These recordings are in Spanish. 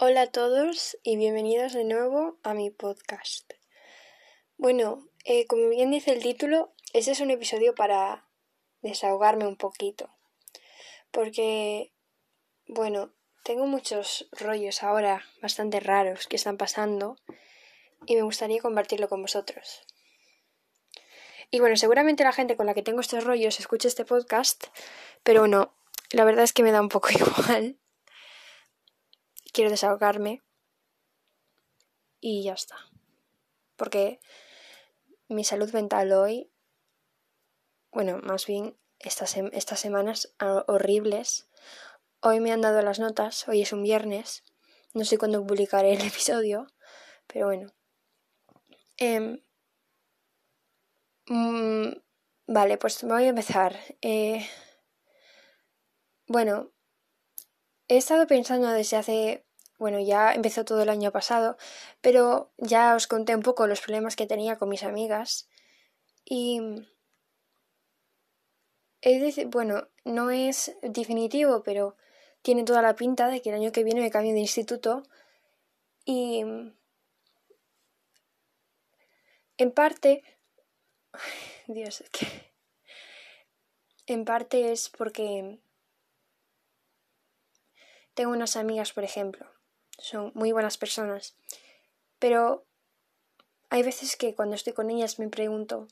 Hola a todos y bienvenidos de nuevo a mi podcast. Bueno, eh, como bien dice el título, este es un episodio para desahogarme un poquito. Porque, bueno, tengo muchos rollos ahora bastante raros que están pasando y me gustaría compartirlo con vosotros. Y bueno, seguramente la gente con la que tengo estos rollos escuche este podcast, pero bueno, la verdad es que me da un poco igual quiero desahogarme y ya está. Porque mi salud mental hoy, bueno, más bien estas, estas semanas horribles, hoy me han dado las notas, hoy es un viernes, no sé cuándo publicaré el episodio, pero bueno. Em, mm, vale, pues voy a empezar. Eh, bueno, He estado pensando desde hace, bueno, ya empezó todo el año pasado, pero ya os conté un poco los problemas que tenía con mis amigas y bueno, no es definitivo, pero tiene toda la pinta de que el año que viene me cambio de instituto y en parte Dios, es que en parte es porque tengo unas amigas, por ejemplo, son muy buenas personas, pero hay veces que cuando estoy con ellas me pregunto,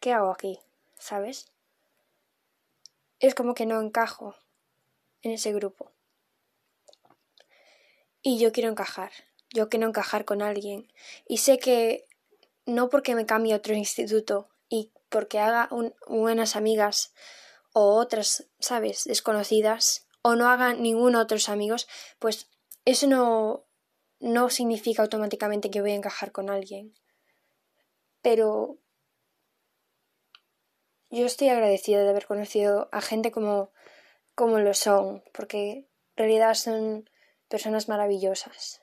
¿qué hago aquí? ¿Sabes? Es como que no encajo en ese grupo. Y yo quiero encajar, yo quiero encajar con alguien. Y sé que no porque me cambie a otro instituto y porque haga buenas amigas o otras, ¿sabes?, desconocidas, o no hagan ningún otros amigos, pues eso no, no significa automáticamente que voy a encajar con alguien. Pero yo estoy agradecida de haber conocido a gente como, como lo son, porque en realidad son personas maravillosas.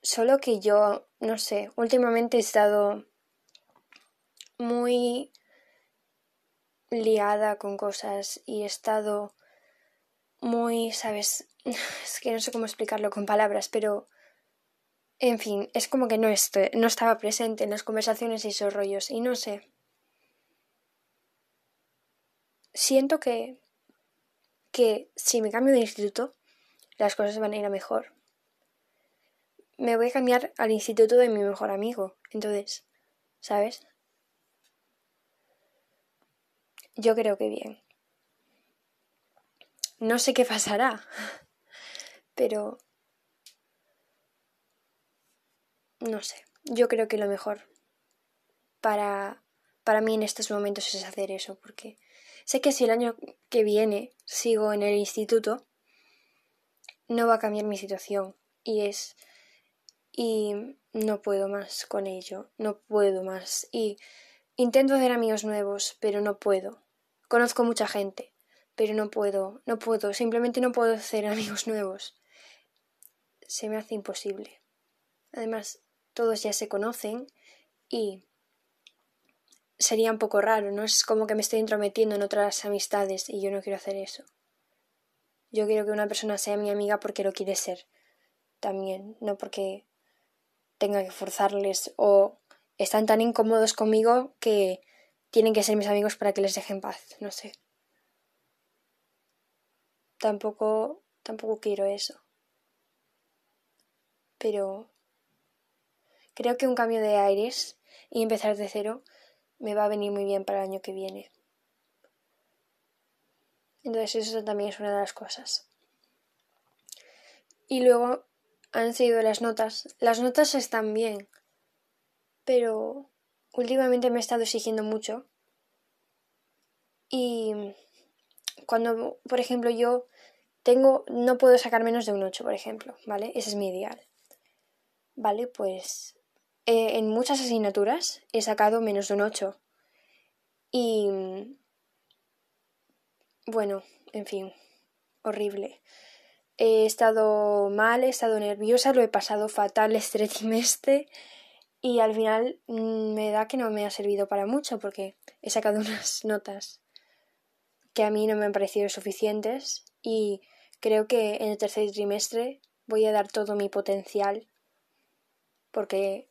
Solo que yo, no sé, últimamente he estado muy liada con cosas y he estado muy, ¿sabes? Es que no sé cómo explicarlo con palabras, pero... En fin, es como que no, no estaba presente en las conversaciones y esos rollos, y no sé. Siento que, que si me cambio de instituto, las cosas van a ir a mejor. Me voy a cambiar al instituto de mi mejor amigo, entonces, ¿sabes? Yo creo que bien. No sé qué pasará, pero... No sé, yo creo que lo mejor para, para mí en estos momentos es hacer eso, porque sé que si el año que viene sigo en el instituto, no va a cambiar mi situación y es y no puedo más con ello, no puedo más y intento hacer amigos nuevos, pero no puedo. Conozco mucha gente, pero no puedo, no puedo, simplemente no puedo hacer amigos nuevos. Se me hace imposible. Además, todos ya se conocen y sería un poco raro, ¿no? Es como que me estoy intrometiendo en otras amistades y yo no quiero hacer eso. Yo quiero que una persona sea mi amiga porque lo quiere ser también, no porque tenga que forzarles o están tan incómodos conmigo que tienen que ser mis amigos para que les deje en paz, no sé tampoco, tampoco quiero eso. Pero creo que un cambio de aires y empezar de cero me va a venir muy bien para el año que viene. Entonces eso también es una de las cosas. Y luego han sido las notas. Las notas están bien, pero últimamente me he estado exigiendo mucho. Y cuando, por ejemplo, yo tengo, no puedo sacar menos de un 8, por ejemplo, ¿vale? Ese es mi ideal. Vale, pues eh, en muchas asignaturas he sacado menos de un 8. Y... Bueno, en fin, horrible. He estado mal, he estado nerviosa, lo he pasado fatal este trimestre y al final mm, me da que no me ha servido para mucho porque he sacado unas notas que a mí no me han parecido suficientes y creo que en el tercer trimestre voy a dar todo mi potencial porque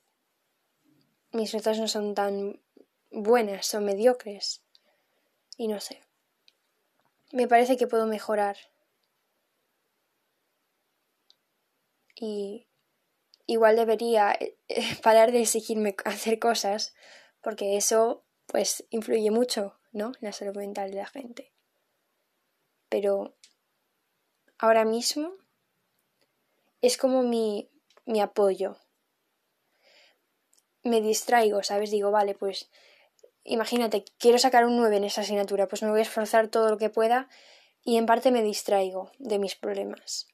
mis notas no son tan buenas, son mediocres. Y no sé. Me parece que puedo mejorar. Y igual debería eh, parar de exigirme hacer cosas, porque eso pues influye mucho, ¿no? En la salud mental de la gente. Pero ahora mismo es como mi, mi apoyo. Me distraigo, ¿sabes? Digo, vale, pues imagínate, quiero sacar un 9 en esa asignatura, pues me voy a esforzar todo lo que pueda y en parte me distraigo de mis problemas.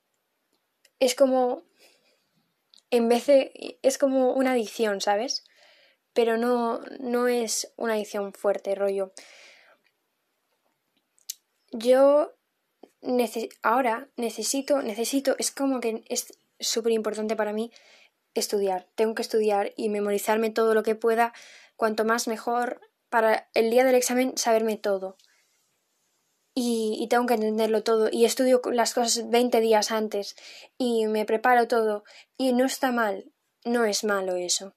Es como, en vez de, es como una adicción, ¿sabes? Pero no, no es una adicción fuerte, rollo. Yo ahora necesito, necesito, es como que es súper importante para mí estudiar. Tengo que estudiar y memorizarme todo lo que pueda, cuanto más mejor, para el día del examen saberme todo. Y, y, tengo que entenderlo todo. Y estudio las cosas 20 días antes. Y me preparo todo. Y no está mal, no es malo eso,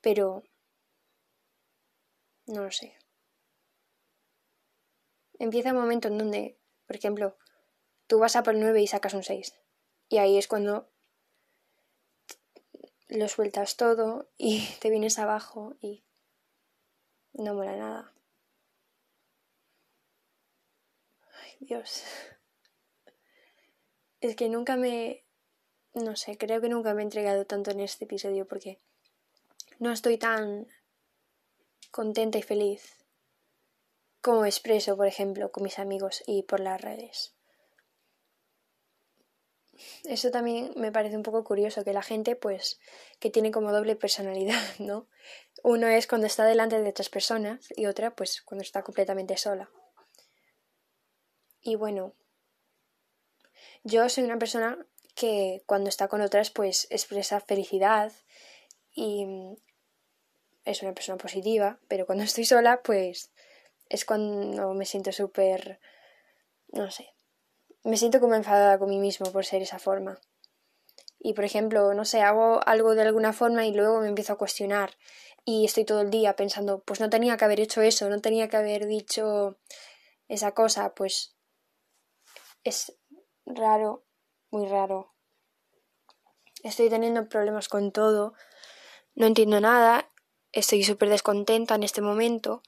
pero no lo sé. Empieza un momento en donde, por ejemplo, tú vas a por el 9 y sacas un 6 y ahí es cuando lo sueltas todo y te vienes abajo y no mola nada. Ay, Dios. Es que nunca me... No sé, creo que nunca me he entregado tanto en este episodio porque no estoy tan contenta y feliz como expreso, por ejemplo, con mis amigos y por las redes. Eso también me parece un poco curioso, que la gente, pues, que tiene como doble personalidad, ¿no? Uno es cuando está delante de otras personas y otra, pues, cuando está completamente sola. Y bueno, yo soy una persona que cuando está con otras, pues, expresa felicidad y es una persona positiva, pero cuando estoy sola, pues, es cuando me siento súper, no sé, me siento como enfadada con mí mismo por ser esa forma. Y por ejemplo, no sé, hago algo de alguna forma y luego me empiezo a cuestionar y estoy todo el día pensando, pues no tenía que haber hecho eso, no tenía que haber dicho esa cosa, pues es raro, muy raro. Estoy teniendo problemas con todo, no entiendo nada, estoy súper descontenta en este momento,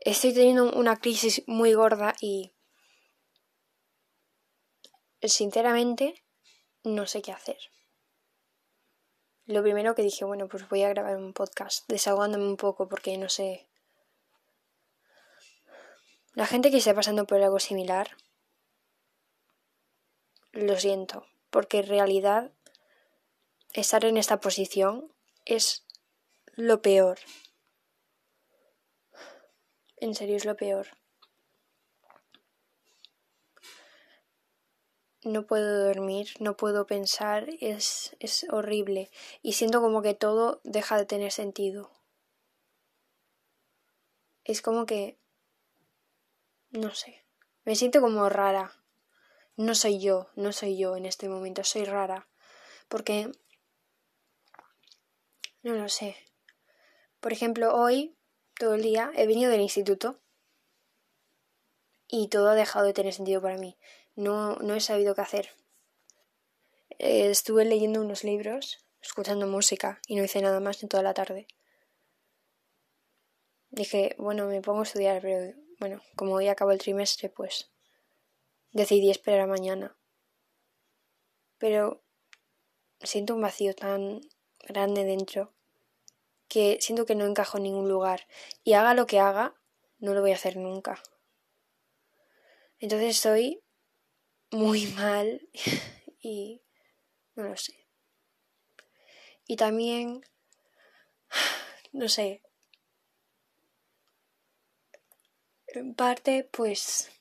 estoy teniendo una crisis muy gorda y sinceramente no sé qué hacer. Lo primero que dije, bueno, pues voy a grabar un podcast desahogándome un poco porque no sé. La gente que esté pasando por algo similar, lo siento, porque en realidad estar en esta posición es lo peor. En serio es lo peor. no puedo dormir, no puedo pensar, es, es horrible y siento como que todo deja de tener sentido. Es como que... no sé, me siento como rara. No soy yo, no soy yo en este momento, soy rara. Porque... no lo sé. Por ejemplo, hoy, todo el día, he venido del instituto y todo ha dejado de tener sentido para mí no, no he sabido qué hacer. Eh, estuve leyendo unos libros, escuchando música y no hice nada más en toda la tarde. Dije, bueno, me pongo a estudiar, pero bueno, como hoy acabo el trimestre, pues decidí esperar a mañana. Pero siento un vacío tan grande dentro que siento que no encajo en ningún lugar y haga lo que haga, no lo voy a hacer nunca. Entonces estoy muy mal y no lo sé. Y también, no sé, en parte pues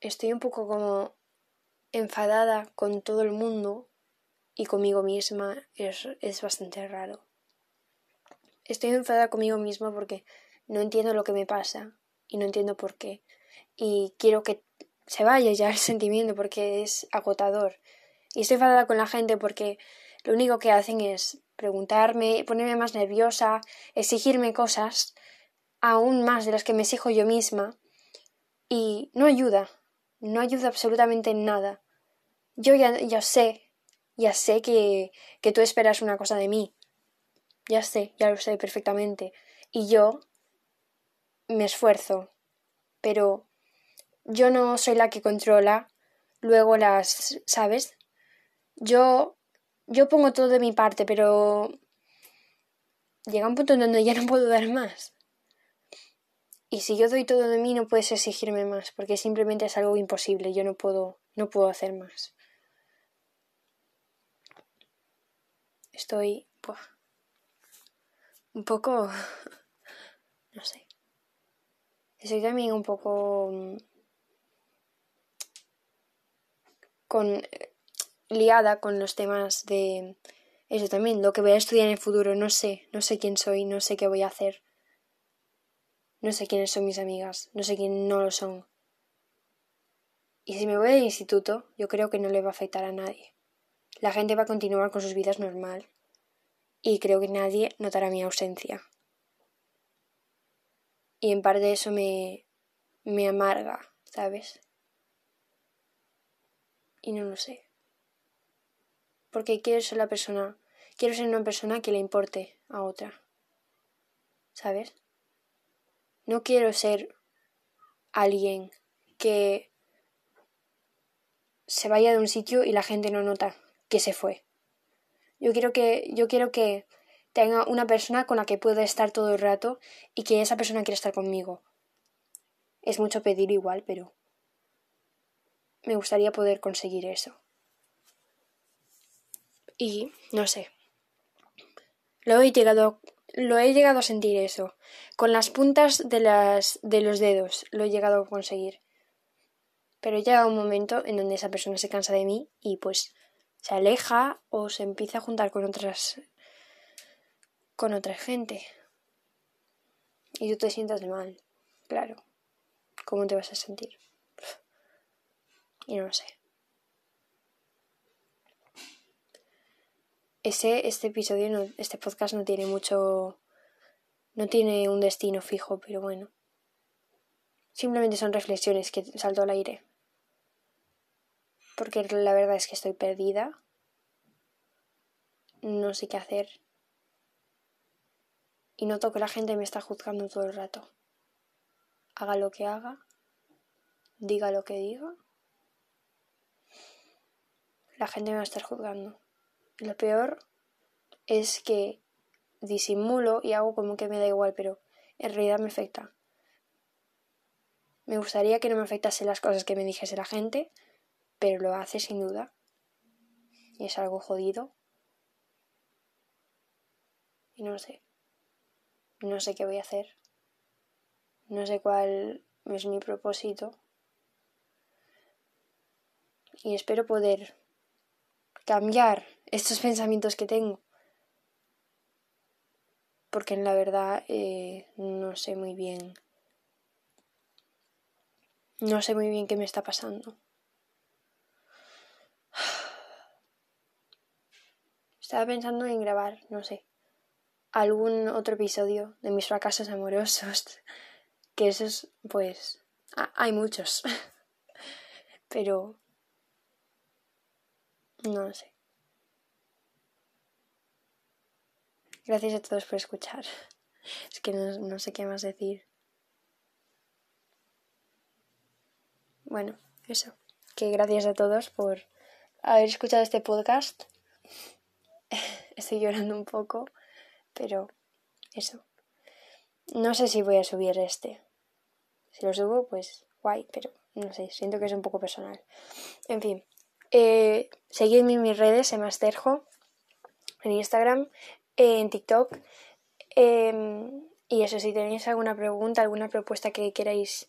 estoy un poco como enfadada con todo el mundo y conmigo misma es, es bastante raro. Estoy enfadada conmigo misma porque no entiendo lo que me pasa y no entiendo por qué. Y quiero que se vaya ya el sentimiento porque es agotador. Y estoy enfadada con la gente porque lo único que hacen es preguntarme, ponerme más nerviosa, exigirme cosas, aún más de las que me exijo yo misma, y no ayuda, no ayuda absolutamente en nada. Yo ya, ya sé, ya sé que, que tú esperas una cosa de mí, ya sé, ya lo sé perfectamente, y yo me esfuerzo, pero yo no soy la que controla luego las, ¿sabes? Yo yo pongo todo de mi parte, pero llega un punto en donde ya no puedo dar más. Y si yo doy todo de mí, no puedes exigirme más, porque simplemente es algo imposible. Yo no puedo, no puedo hacer más. Estoy un poco, no sé. Estoy también un poco mm, con liada con los temas de eso también, lo que voy a estudiar en el futuro, no sé, no sé quién soy, no sé qué voy a hacer. No sé quiénes son mis amigas, no sé quién no lo son. Y si me voy al instituto, yo creo que no le va a afectar a nadie. La gente va a continuar con sus vidas normal. Y creo que nadie notará mi ausencia. Y en parte eso me, me amarga, ¿sabes? Y no lo sé porque quiero ser la persona, quiero ser una persona que le importe a otra. ¿Sabes? No quiero ser alguien que se vaya de un sitio y la gente no nota que se fue. Yo quiero que yo quiero que tenga una persona con la que pueda estar todo el rato y que esa persona quiera estar conmigo. Es mucho pedir igual, pero me gustaría poder conseguir eso. Y no sé. Lo he llegado, lo he llegado a sentir eso. Con las puntas de, las, de los dedos lo he llegado a conseguir. Pero llega un momento en donde esa persona se cansa de mí y pues se aleja o se empieza a juntar con otras con otra gente. Y tú te sientas mal, claro. ¿Cómo te vas a sentir? Y no sé. ese, este episodio, no, este podcast no tiene mucho, no tiene un destino fijo, pero bueno. Simplemente son reflexiones que salto al aire. Porque la verdad es que estoy perdida. No sé qué hacer. Y noto que la gente me está juzgando todo el rato. Haga lo que haga. Diga lo que diga. La gente me va a estar juzgando. Lo peor es que disimulo y hago como que me da igual, pero en realidad me afecta. Me gustaría que no me afectase las cosas que me dijese la gente, pero lo hace sin duda. Y es algo jodido. Y no sé. No sé qué voy a hacer. No sé cuál es mi propósito. Y espero poder cambiar estos pensamientos que tengo. Porque en la verdad eh, no sé muy bien. No sé muy bien qué me está pasando. Estaba pensando en grabar, no sé, algún otro episodio de mis fracasos amorosos. Que esos, pues, hay muchos. Pero no sé. Gracias a todos por escuchar. Es que no, sé qué más decir. Bueno, eso. Que gracias a todos por haber escuchado este podcast. Estoy llorando un poco, pero eso. No sé si voy a subir este. Si lo subo, pues guay, pero no sé, siento que es un poco personal. En fin, eh, seguidme en mis redes, en Masterjo, en Instagram, en TikTok. Em, y eso, si tenéis alguna pregunta, alguna propuesta que queráis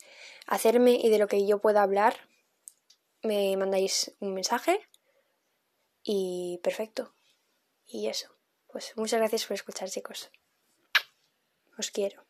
hacerme y de lo que yo pueda hablar, me mandáis un mensaje. Y perfecto. Y eso. Pues muchas gracias por escuchar, chicos. Os quiero.